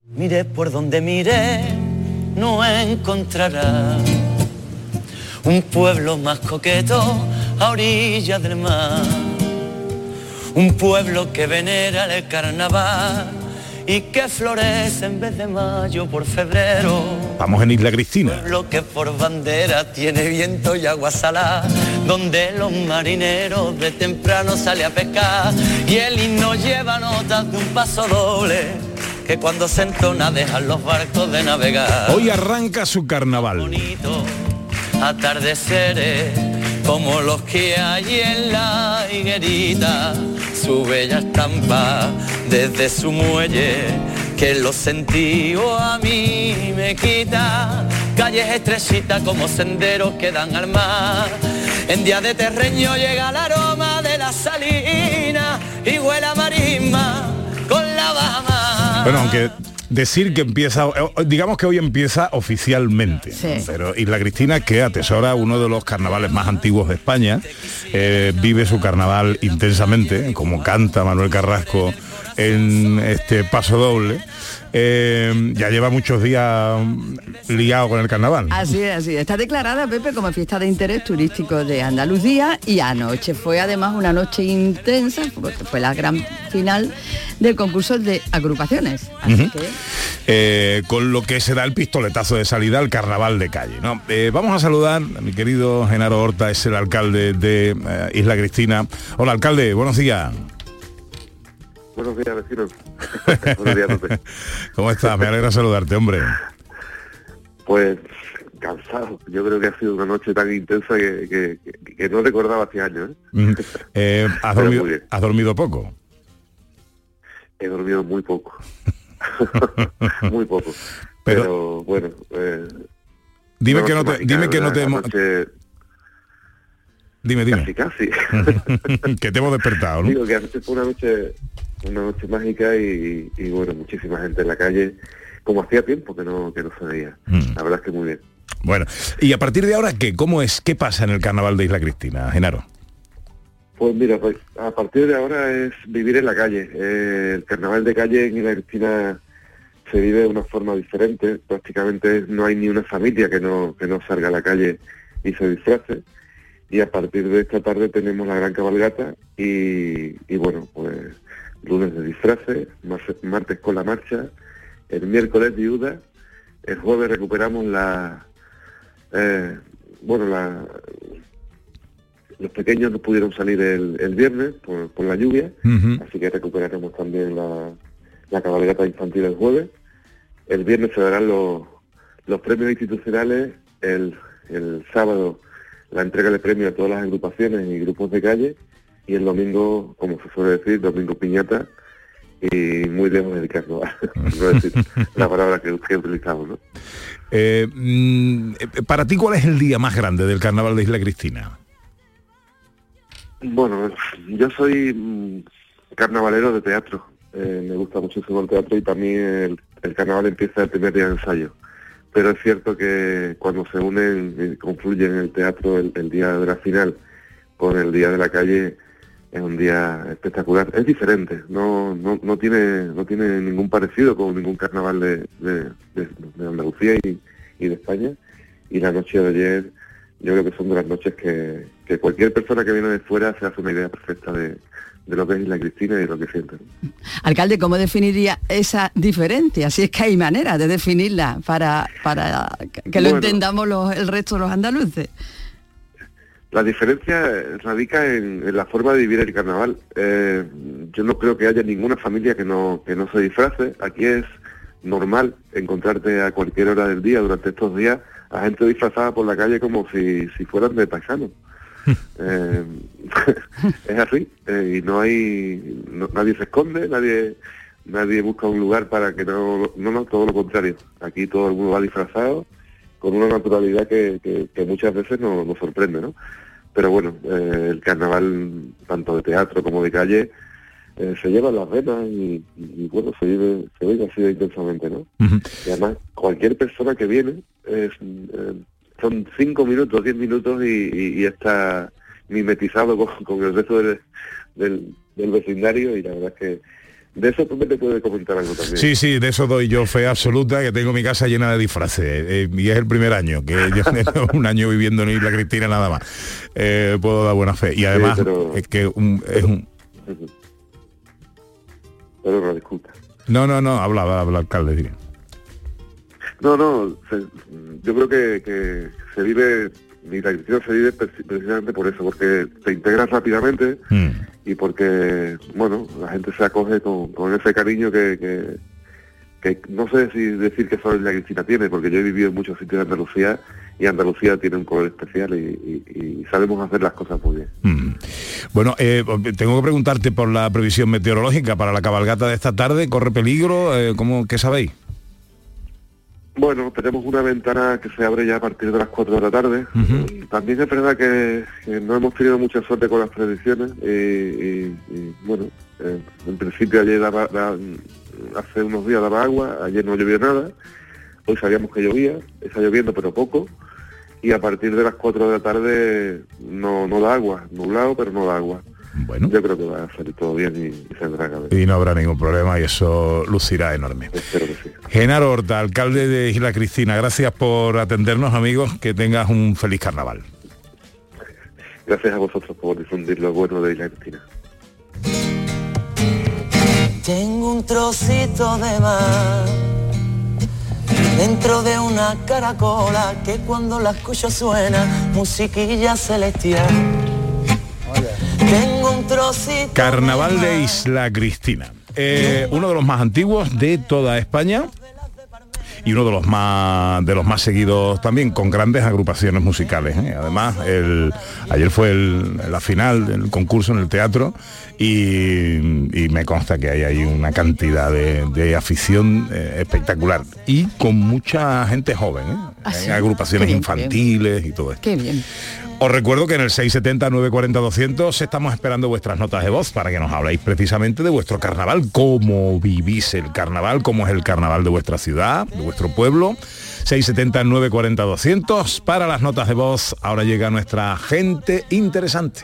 Mire por donde mire, no encontrará un pueblo más coqueto a orillas del mar. Un pueblo que venera el carnaval y que florece en vez de mayo por febrero.
Vamos en Isla Cristina.
Pueblo que por bandera tiene viento y agua salada, donde los marineros de temprano salen a pescar y el himno lleva notas de un paso doble que cuando se entona dejan los barcos de navegar.
Hoy arranca su carnaval.
Atardeceres como los que hay en la higuerita, su bella estampa desde su muelle, que lo sentido a mí me quita. Calles estrechitas como senderos que dan al mar. En día de terreño llega el aroma de la salina y huele a marisma con la bajama.
Bueno, aunque decir que empieza, digamos que hoy empieza oficialmente, pero Isla Cristina, que atesora uno de los carnavales más antiguos de España, eh, vive su carnaval intensamente, como canta Manuel Carrasco en este paso doble, eh, ya lleva muchos días liado con el carnaval.
Así es, así es. Está declarada, Pepe, como fiesta de interés turístico de Andalucía y anoche fue además una noche intensa, porque fue la gran final del concurso de agrupaciones. Así que
Eh, con lo que se da el pistoletazo de salida al carnaval de calle. ¿no? Eh, vamos a saludar a mi querido Genaro Horta, es el alcalde de eh, Isla Cristina. Hola alcalde, buenos días.
Buenos días, vecinos. Buenos días, Pepe.
¿Cómo estás? Me alegra saludarte, hombre.
Pues cansado. Yo creo que ha sido una noche tan intensa que, que- que- que no recordaba hace años. ¿eh?
Mm, eh, ¿has, dormido, has dormido poco?
He dormido muy poco. muy poco.
Pero-
Pero, bueno. eh,
Dime que no te, dime que no te
noche-
Dime, dime.
Casi, casi.
que te hemos despertado, ¿no?
Digo que anoche fue una noche, una noche mágica y, y, bueno, muchísima gente en la calle, como hacía tiempo que no, que no se veía.
Mm.
La verdad es que muy bien.
Bueno, y a partir de ahora, ¿qué? ¿Cómo es? ¿Qué pasa en el carnaval de Isla Cristina, Genaro?
Pues mira, pues a partir de ahora es vivir en la calle. Eh, el carnaval de calle en Isla Cristina se vive de una forma diferente. Prácticamente no hay ni una familia que no, que no salga a la calle y se disfrace. Y a partir de esta tarde tenemos la gran cabalgata y, y bueno, pues lunes de disfraces, mar- martes con la marcha, el miércoles viuda, el jueves recuperamos la, eh, bueno, la, los pequeños no pudieron salir el, el viernes por, por la lluvia, así que recuperaremos también la, la cabalgata infantil el jueves. El viernes se darán los, los premios institucionales, el, el sábado la entrega de premios a todas las agrupaciones y grupos de calle y el domingo, como se suele decir, domingo piñata y muy lejos del carnaval, no decir la palabra que, que utilizamos, ¿no?
Eh, mm, eh, para ti, ¿cuál es el día más grande del carnaval de Isla Cristina?
Bueno, yo soy mm, carnavalero de teatro. Eh, me gusta muchísimo el teatro y para mí el, el carnaval empieza el primer día de ensayo. Pero es cierto que cuando se unen y confluyen en el teatro el, día de la final con el día de la calle es un día espectacular. Es diferente, no, no, no tiene no tiene ningún parecido con ningún carnaval de- de Andalucía y, y de España. Y la noche de ayer yo creo que son de las noches que, que cualquier persona que viene de fuera se hace una idea perfecta de, de lo que es la Cristina y de lo que siente. ¿no?
Alcalde, ¿cómo definiría esa diferencia? Si es que hay manera de definirla para, para que lo
Bueno.
entendamos los- el resto de los andaluces.
La diferencia radica en, en la forma de vivir el carnaval. Eh, yo no creo que haya ninguna familia que no, que no se disfrace. Aquí es normal encontrarte a cualquier hora del día durante estos días a gente disfrazada por la calle como si, si fueran de paisanos. Eh, es así eh, y no hay no- nadie se esconde nadie nadie busca un lugar para que no no no todo lo contrario. Aquí todo el mundo va disfrazado con una naturalidad que, que- que muchas veces nos, nos sorprende no pero bueno eh, el carnaval tanto de teatro como de calle eh, se lleva en las venas y, y- y, bueno se vive se vive así de intensamente no y además cualquier persona que viene es, eh, son cinco minutos, diez minutos y, y- y está mimetizado con, con el resto del, del, del vecindario y la verdad es que de eso tú me te puedes comentar algo también.
Sí, sí, de eso doy yo fe absoluta, que tengo mi casa llena de disfraces. eh, y es el primer año, que yo tengo un año viviendo en Isla Cristina nada más. Eh, puedo dar buena fe. Y además
pero-
es que un- es un...
Pero no, disculpa.
No, no, no, habla, habla, alcalde, diría.
No, no, se- yo creo que, que se vive, la Cristina se vive preci- precisamente por eso, porque te integras rápidamente
Mm.
y porque, bueno, la gente se acoge con, con ese cariño que, que, que no sé si decir que solo la Cristina tiene, porque yo he vivido en muchos sitios de Andalucía y Andalucía tiene un color especial y, y- y sabemos hacer las cosas muy bien.
Mm. Bueno, eh, tengo que preguntarte por la previsión meteorológica para la cabalgata de esta tarde. ¿Corre peligro? Eh, ¿Cómo, ¿Qué sabéis?
Bueno, tenemos una ventana que se abre ya a partir de las 4 de la tarde. También es verdad que, que no hemos tenido mucha suerte con las predicciones y, y- y, bueno, eh, en principio ayer daba, da- hace unos días daba agua, ayer no llovió nada, hoy sabíamos que llovía, está lloviendo pero poco y a partir de las 4 de la tarde no, no da agua, nublado pero no da agua.
Bueno.
Yo creo que va a salir todo bien y, y saldrá cabeza.
Y no habrá ningún problema y eso lucirá enorme.
Espero que sí.
Genaro Horta, alcalde de Isla Cristina, gracias por atendernos amigos, que tengas un feliz carnaval.
Gracias a vosotros por difundir lo bueno de Isla Cristina.
Tengo un trocito de mar dentro de una caracola que cuando la escucho suena musiquilla celestial. Tengo un trocito
Carnaval de Isla Cristina. Eh, uno de los más antiguos de toda España y uno de los más de los más seguidos también con grandes agrupaciones musicales. ¿eh? Además, el, ayer fue el- la final del concurso en el teatro y, y me consta que hay ahí una cantidad de, de afición eh, espectacular y con mucha gente joven, ¿eh?
Ah, sí.
Agrupaciones
bien, bien.
infantiles y todo esto.
Qué bien.
Os recuerdo que en el 670-940-200 estamos esperando vuestras notas de voz para que nos habléis precisamente de vuestro carnaval, cómo vivís el carnaval, cómo es el carnaval de vuestra ciudad, de vuestro pueblo. 670-940-200 para las notas de voz. Ahora llega nuestra gente interesante.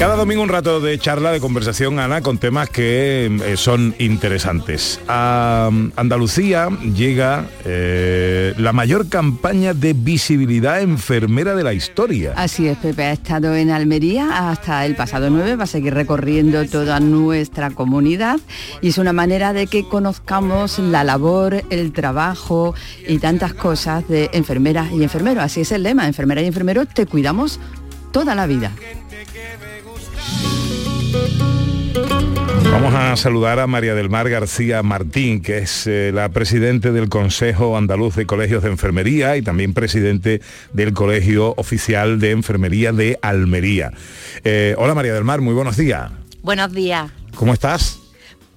Cada domingo un rato de charla, de conversación, Ana, con temas que eh, son interesantes. A mm, Andalucía llega eh, la mayor campaña de visibilidad enfermera de la historia.
Así es, Pepe ha estado en Almería hasta el pasado 9, va a seguir recorriendo toda nuestra comunidad y es una manera de que conozcamos la labor, el trabajo y tantas cosas de enfermeras y enfermeros. Así es el lema, enfermeras y enfermeros te cuidamos toda la vida.
Vamos a saludar a María del Mar García Martín, que es eh, la presidente del Consejo Andaluz de Colegios de Enfermería y también presidente del Colegio Oficial de Enfermería de Almería. Eh, hola María del Mar, muy buenos días.
Buenos días.
¿Cómo estás?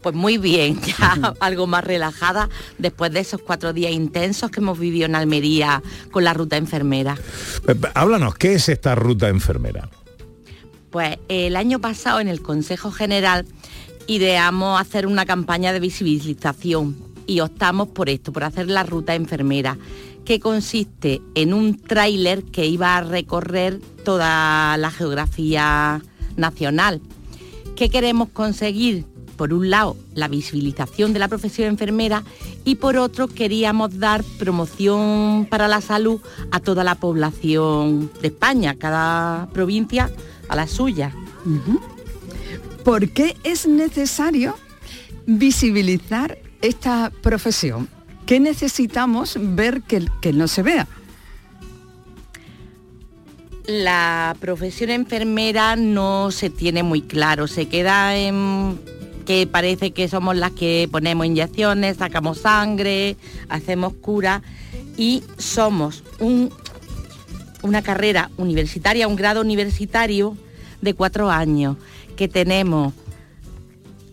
Pues muy bien, ya algo más relajada después de esos cuatro días intensos que hemos vivido en Almería con la ruta enfermera.
Eh, Háblanos, ¿qué es esta ruta enfermera?
Pues el año pasado en el Consejo General ideamos hacer una campaña de visibilización y optamos por esto, por hacer la ruta enfermera, que consiste en un tráiler que iba a recorrer toda la geografía nacional. ¿Qué queremos conseguir? Por un lado, la visibilización de la profesión enfermera y por otro, queríamos dar promoción para la salud a toda la población de España, cada provincia a la suya.
¿Por qué es necesario visibilizar esta profesión? ¿Qué necesitamos ver que, que no se vea?
La profesión enfermera no se tiene muy claro, se queda en que parece que somos las que ponemos inyecciones, sacamos sangre, hacemos cura y somos un, una carrera universitaria, un grado universitario de cuatro años, que tenemos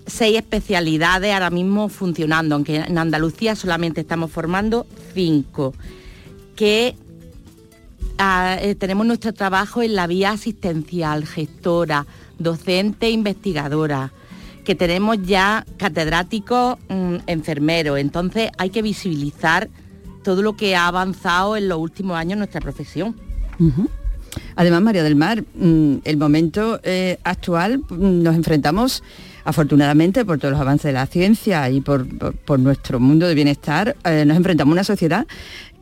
seis especialidades ahora mismo funcionando, aunque en Andalucía solamente estamos formando cinco, que ah, eh, tenemos nuestro trabajo en la vía asistencial, gestora, docente, investigadora, que tenemos ya catedráticos mm, enfermeros, entonces hay que visibilizar todo lo que ha avanzado en los últimos años nuestra profesión.
Además, María del Mar, mm, el momento eh, actual mm, nos enfrentamos afortunadamente por todos los avances de la ciencia y por, nuestro mundo de bienestar, eh, nos enfrentamos a una sociedad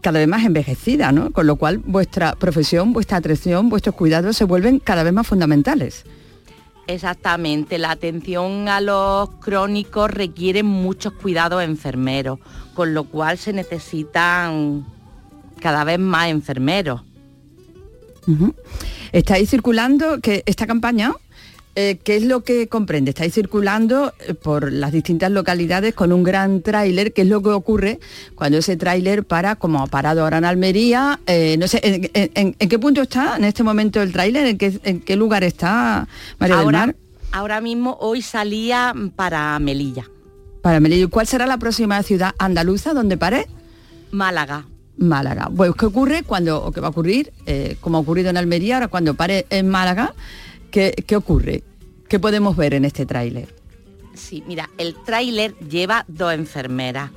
cada vez más envejecida, ¿no? Con lo cual vuestra profesión, vuestra atención, vuestros cuidados se vuelven cada vez más fundamentales.
Exactamente, la atención a los crónicos requiere muchos cuidados enfermeros, con lo cual se necesitan cada vez más enfermeros.
Ujú. Estáis circulando, que esta campaña, eh, ¿qué es lo que comprende? Estáis circulando eh, por las distintas localidades con un gran tráiler, ¿qué es lo que ocurre cuando ese tráiler para, como ha parado ahora en Almería? eh, no sé, ¿en, en- en- en qué punto está en este momento el tráiler? ¿En qué, en qué lugar está María del
Ahora,
Mar?
ahora mismo hoy salía para Melilla,
Para Melillo, ¿cuál será la próxima ciudad andaluza donde pare?
Málaga.
Málaga. Pues, ¿qué ocurre cuando, o qué va a ocurrir, eh, como ha ocurrido en Almería, ahora cuando pare en Málaga, ¿qué, qué ocurre? ¿Qué podemos ver en este tráiler?
Sí, mira, el tráiler lleva dos enfermeras.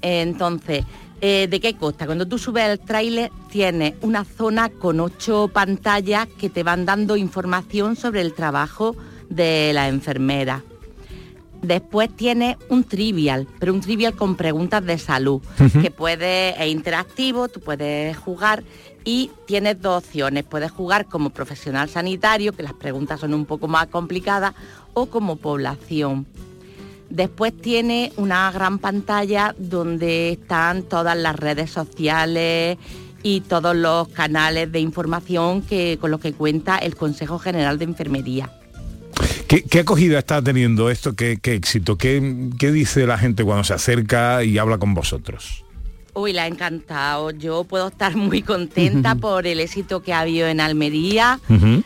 Entonces, eh, ¿de qué consta? Cuando tú subes el tráiler tienes una zona con ocho pantallas que te van dando información sobre el trabajo de la enfermera. Después tienes un trivial, pero un trivial con preguntas de salud, que puede, es interactivo, tú puedes jugar y tienes dos opciones. Puedes jugar como profesional sanitario, que las preguntas son un poco más complicadas, o como población. Después tiene una gran pantalla donde están todas las redes sociales y todos los canales de información que, con los que cuenta el Consejo General de Enfermería.
¿Qué, qué acogida está teniendo esto? ¿Qué, qué éxito? ¿Qué, qué dice la gente cuando se acerca y habla con vosotros?
Uy, la ha encantado. Yo puedo estar muy contenta por el éxito que ha habido en Almería,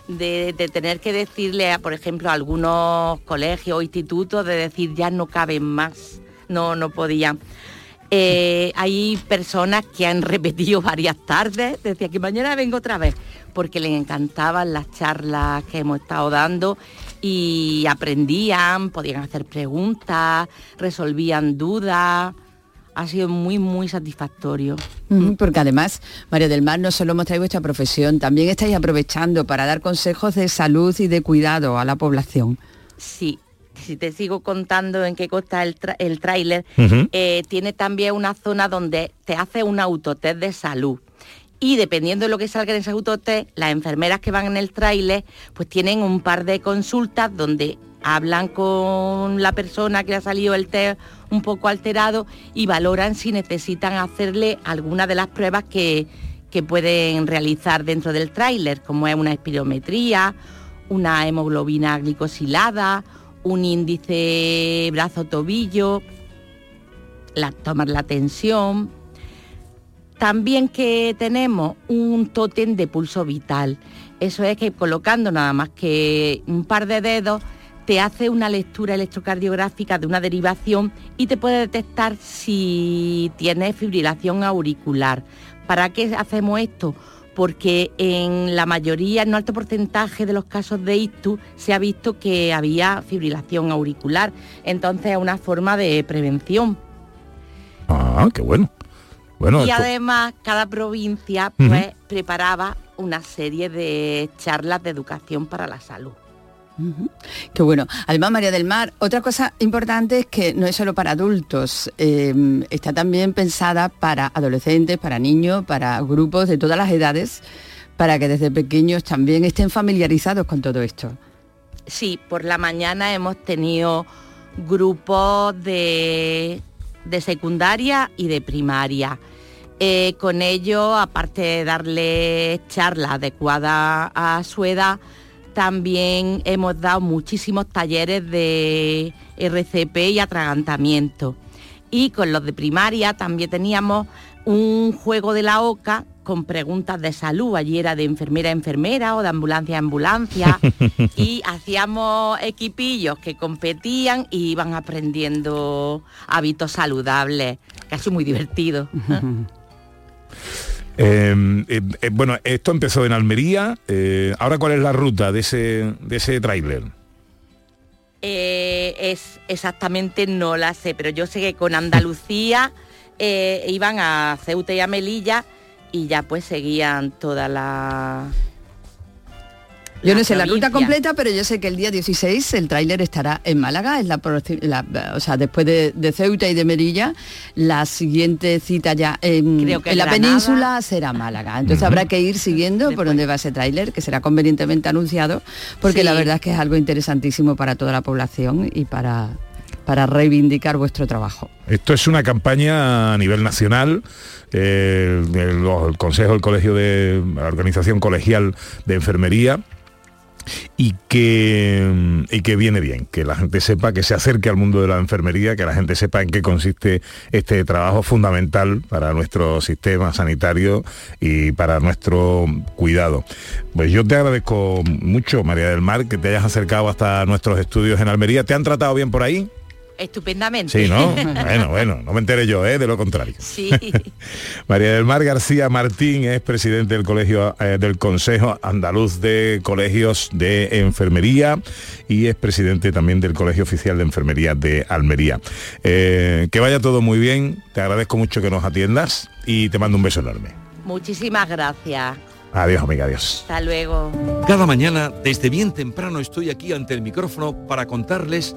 de tener que decirle, a, por ejemplo, a algunos colegios o institutos, de decir ya no caben más, no, no podían. Eh, hay personas que han repetido varias tardes, decía que mañana vengo otra vez, porque les encantaban las charlas que hemos estado dando y aprendían, podían hacer preguntas, resolvían dudas. Ha sido muy, muy satisfactorio.
Porque además, María del Mar, no solo mostráis vuestra profesión, también estáis aprovechando para dar consejos de salud y de cuidado a la población.
Sí, si te sigo contando en qué consta el, tra- el tráiler,
Ujú.
eh, tiene también una zona donde te hace un autotest de salud. Y dependiendo de lo que salga en ese autotest, las enfermeras que van en el tráiler, pues tienen un par de consultas donde hablan con la persona que ha salido el test un poco alterado y valoran si necesitan hacerle alguna de las pruebas que, que pueden realizar dentro del tráiler, como es una espirometría, una hemoglobina glicosilada, un índice brazo-tobillo, tomar la tensión. También que tenemos un tótem de pulso vital. Eso es que colocando nada más que un par de dedos te hace una lectura electrocardiográfica de una derivación y te puede detectar si tienes fibrilación auricular. ¿Para qué hacemos esto? Porque en la mayoría, en un alto porcentaje de los casos de ictus, se ha visto que había fibrilación auricular. Entonces es una forma de prevención.
Ah, qué bueno. Bueno,
y además cada provincia pues preparaba una serie de charlas de educación para la salud.
Qué bueno. Además, María del Mar, otra cosa importante es que no es solo para adultos, eh, está también pensada para adolescentes, para niños, para grupos de todas las edades, para que desde pequeños también estén familiarizados con todo esto.
Sí, por la mañana hemos tenido grupos de, de secundaria y de primaria. Eh, con ello, aparte de darle charlas adecuadas a su edad, también hemos dado muchísimos talleres de RCP y atragantamiento. Y con los de primaria también teníamos un juego de la OCA con preguntas de salud. Allí era de enfermera a enfermera o de ambulancia a ambulancia. y hacíamos equipillos que competían y iban aprendiendo hábitos saludables. Casi muy divertido.
Eh, eh, eh, bueno, esto empezó en Almería. eh, Ahora, ¿cuál es la ruta de ese, de ese tráiler?
Eh, es exactamente no la sé, pero yo sé que con Andalucía iban a Ceuta y a Melilla y ya pues seguían toda la...
Yo no sé la ruta completa, pero yo sé que el día 16 el tráiler estará en Málaga, es la, la- o sea, después de, de Ceuta y de Merilla, la siguiente cita ya en,
Creo que
en la
Granada.
península será Málaga. Entonces habrá que ir siguiendo por donde va ese tráiler, que será convenientemente anunciado, porque
Sí.
la verdad es que es algo interesantísimo para toda la población y para, para reivindicar vuestro trabajo.
Esto es una campaña a nivel nacional. Eh, el, Consejo, el Colegio de la Organización Colegial de Enfermería y que, y que viene bien, que la gente sepa, que se acerque al mundo de la enfermería, que la gente sepa en qué consiste este trabajo fundamental para nuestro sistema sanitario y para nuestro cuidado. Pues yo te agradezco mucho, María del Mar, que te hayas acercado hasta nuestros estudios en Almería. ¿Te han tratado bien por ahí?
Estupendamente.
Sí, ¿no? bueno, bueno, no me enteré yo, ¿eh? de lo contrario.
Sí.
María del Mar García Martín es presidente del colegio eh, del Consejo Andaluz de Colegios de Enfermería y es presidente también del Colegio Oficial de Enfermería de Almería. Eh, que vaya todo muy bien, te agradezco mucho que nos atiendas y te mando un beso enorme.
Muchísimas gracias.
Adiós, amiga, adiós.
Hasta luego.
Cada mañana, desde bien temprano, estoy aquí ante el micrófono para contarles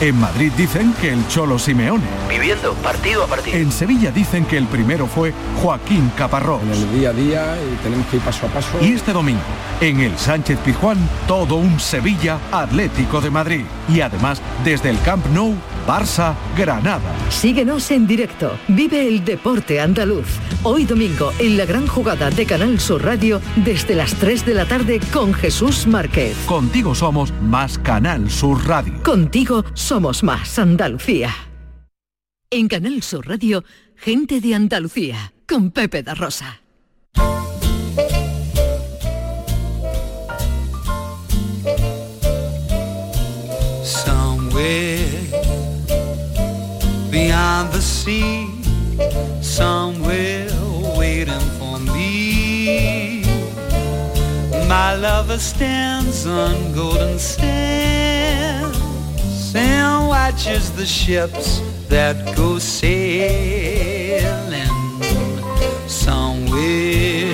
En Madrid dicen que el Cholo Simeone.
Viviendo partido a partido.
En Sevilla dicen que el primero fue Joaquín Caparrós. En el día a día tenemos que ir paso a paso. Y este domingo, en el Sánchez Pizjuán, todo un Sevilla Atlético de Madrid. Y además, desde el Camp Nou, Barça, Granada.
Síguenos en directo. Vive el deporte andaluz. Hoy domingo en la gran jugada de Canal Sur Radio desde las 3 de la tarde con Jesús Márquez.
Contigo somos más Canal Sur Radio.
Contigo somos más Andalucía. En Canal Sur Radio, gente de Andalucía con Pepe da Rosa.
Somewhere beyond the sea, somewhere waiting for me. My lover stands on golden sands and watches the ships that go sailing somewhere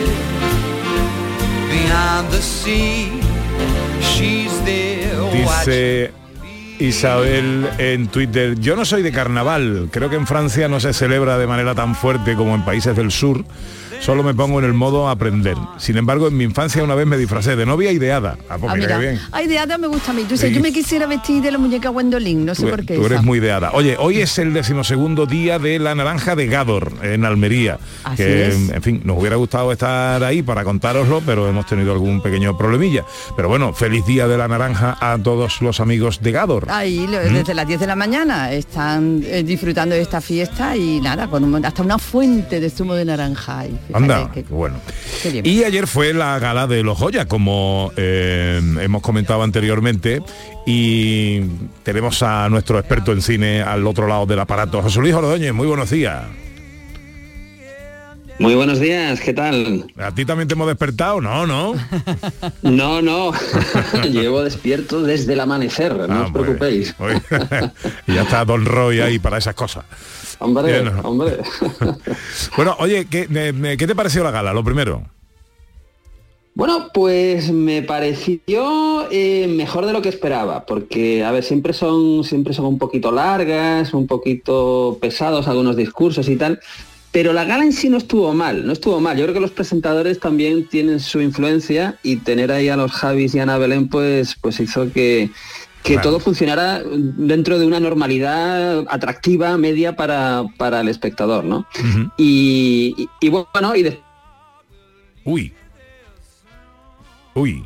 beyond the sea. She's there watching.
Dice Isabel en Twitter, yo no soy de carnaval, creo que en Francia no se celebra de manera tan fuerte como en países del sur, solo me pongo en el modo aprender. Sin embargo, en mi infancia una vez me disfracé de novia y de hada. Ah, pues
Ah,
mira bien.
hada me gusta a mí. Tú dices,
Sí.
yo me quisiera vestir de la muñeca Gwendolyn, no sé
Tú,
por qué.
tú eres muy de hada. Oye, hoy es el decimosegundo día de la naranja de Gador en Almería.
Así
que,
es.
en fin, nos hubiera gustado estar ahí para contároslo, pero hemos tenido algún pequeño problemilla. Pero bueno, feliz día de la naranja a todos los amigos de Gador.
Ahí, lo-
¿Mm?
desde las 10 de la mañana, están eh, disfrutando de esta fiesta y nada, con un- hasta una fuente de zumo de naranja. ahí. Fíjate
Anda,
que-
bueno. Y ayer fue la gala de los Joya, como eh, hemos comentado anteriormente, y tenemos a nuestro experto en cine al otro lado del aparato, José Luis Ordóñez. Muy buenos días.
Muy buenos días, ¿qué tal?
¿A ti también te hemos despertado? No, no.
No, no, llevo despierto desde el amanecer, no
Ah,
os preocupéis.
Oye, y ya está Don Roy ahí para esas cosas.
Hombre, hombre.
Bueno, oye, ¿qué, ¿qué te pareció la gala? Lo primero.
Bueno, pues me pareció eh, mejor de lo que esperaba, porque a ver, siempre son, siempre son un poquito largas, un poquito pesados algunos discursos y tal, pero la gala en sí no estuvo mal, no estuvo mal. Yo creo que los presentadores también tienen su influencia y tener ahí a los Javis y Ana Belén, pues, pues hizo que, que
Claro.
todo funcionara dentro de una normalidad atractiva, media para, para el espectador, ¿no? y, y- y bueno, y después
Uy. Uy.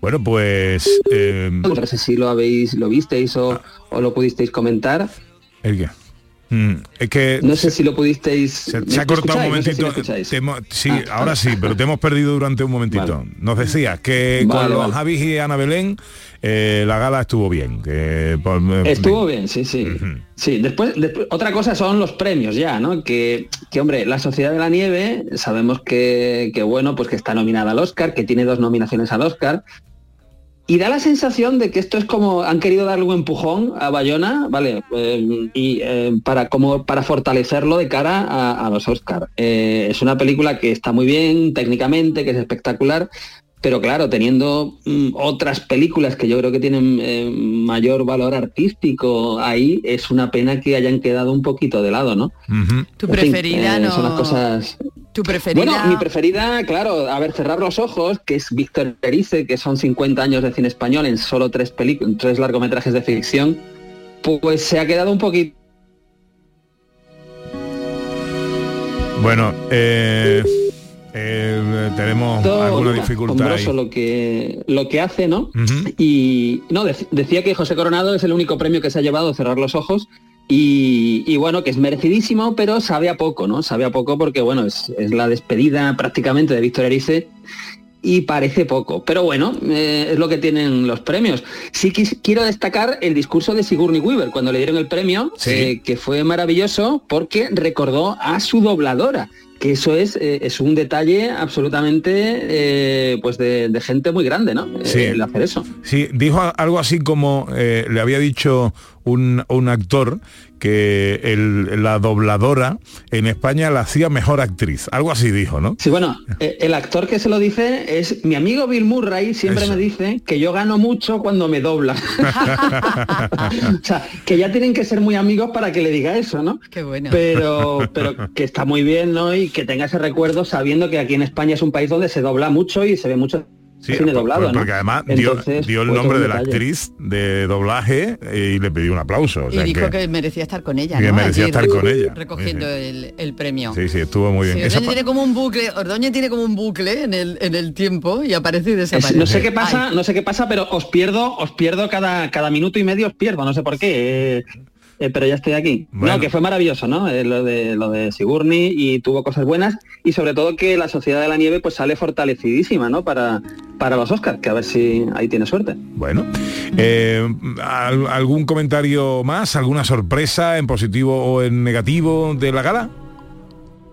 Bueno, pues... eh,
No sé si lo habéis, lo visteis o, o lo pudisteis comentar.
¿El qué? Mm, es que...
No sé si lo pudisteis.
Se, se ha cortado un momentito. Hemos- sí,
Ah,
ahora sí, pero te hemos perdido durante un momentito. Nos decías que
Vale,
con los. Javis y Ana Belén eh, la gala estuvo bien. Que, pues,
Estuvo bien, sí, sí. Sí, después, después- otra cosa son los premios ya, ¿no? Que, que hombre, la Sociedad de la Nieve, sabemos que, que bueno, pues que está nominada al Oscar, que tiene dos nominaciones al Oscar. Y da la sensación de que esto es como han querido darle un empujón a Bayona, ¿vale? Eh, y eh, para como para fortalecerlo de cara a, a los Oscar. Eh, es una película que está muy bien técnicamente, que es espectacular, pero claro, teniendo mm, otras películas que yo creo que tienen eh, mayor valor artístico ahí, es una pena que hayan quedado un poquito de lado, ¿no?
Tu
En fin,
preferida
eh,
no.
Son las cosas...
Tu preferida.
Bueno, mi preferida, claro, a ver, cerrar los ojos, que es Víctor Erice, que son 50 años de cine español en solo tres películas, tres largometrajes de ficción, pues se ha quedado un poquito
Bueno, eh, eh, tenemos alguna dificultad ahí.
lo que lo que hace, ¿no? Y no, dec- decía que José Coronado es el único premio que se ha llevado cerrar los ojos. Y, y bueno, que es merecidísimo, pero sabe a poco, ¿no? Sabe a poco porque, bueno, es, es la despedida prácticamente de Víctor Erice y parece poco. Pero bueno, eh, es lo que tienen los premios. Sí quis- quiero destacar el discurso de Sigourney Weaver cuando le dieron el premio, eh, que fue maravilloso porque recordó a su dobladora. Que eso es, eh, es un detalle absolutamente eh, pues de, de gente muy grande, ¿no? Eh,
Sí.
el hacer eso.
Sí, dijo algo así como eh, le había dicho un, un actor que el- la dobladora en España la hacía mejor actriz. Algo así dijo, ¿no?
Sí, bueno, eh, el actor que se lo dice es mi amigo Bill Murray, siempre
Eso.
me dice que yo gano mucho cuando me dobla. o sea, que ya tienen que ser muy amigos para que le diga eso, ¿no?
Qué bueno.
Pero, pero que está muy bien, ¿no? Y que tenga ese recuerdo sabiendo que aquí en España es un país donde se dobla mucho y se ve mucho
Sí,
cine doblado,
por-
¿no?
porque además dio,
Entonces,
dio el nombre de la
detalle.
actriz de doblaje y le pidió un aplauso. o
y dijo
que-
que merecía estar con ella,
que
¿no?
merecía estar con ella.
Recogiendo
Sí,
el, el premio.
Sí, sí, estuvo muy bien.
Sí, tiene como un bucle, Ordóñez tiene como un bucle en el, en el tiempo y aparece y
Es-
desaparece.
no sé qué pasa,
Ay,
no sé qué pasa, pero os pierdo, os pierdo cada, cada minuto y medio os pierdo, no sé por qué. eh, eh, pero ya estoy aquí. No, que fue maravilloso, ¿no? Eh, lo de lo de Sigourney y tuvo cosas buenas y sobre todo que la Sociedad de la Nieve pues sale fortalecidísima, ¿no? Para, para los Oscars, que a ver si ahí tiene suerte.
Bueno, eh, ¿al- ¿algún comentario más? ¿Alguna sorpresa en positivo o en negativo de la gala?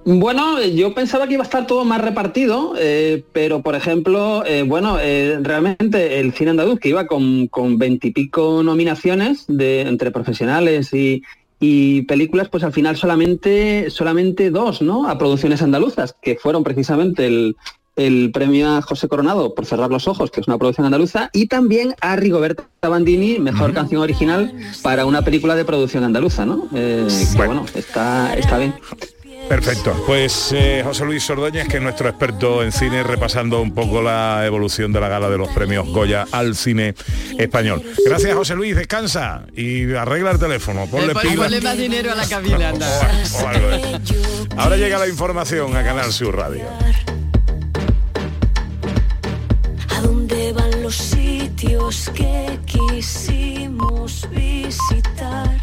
Bueno, yo pensaba que iba a estar todo más repartido, eh, pero por ejemplo, eh, bueno, eh, realmente el cine andaluz que iba con con veintipico nominaciones de entre profesionales y, y películas, pues al final solamente solamente dos, ¿no? A producciones andaluzas, que fueron precisamente el, el premio a José Coronado por cerrar los ojos, que es una producción andaluza, y también a Rigoberta Bandini, mejor canción original para una película de producción andaluza, ¿no? Que, bueno, está, está bien.
Perfecto. Pues eh, José Luis Ordóñez, que es nuestro experto en cine, repasando un poco la evolución de la gala de los premios Goya al cine español. Gracias, José Luis. Descansa y arregla el teléfono. Ponle
Eh, pon- ponle más dinero a la cabina, anda.
O algo de eso. Ahora llega la información a Canal Sur Radio.
¿A dónde van los sitios que quisimos visitar?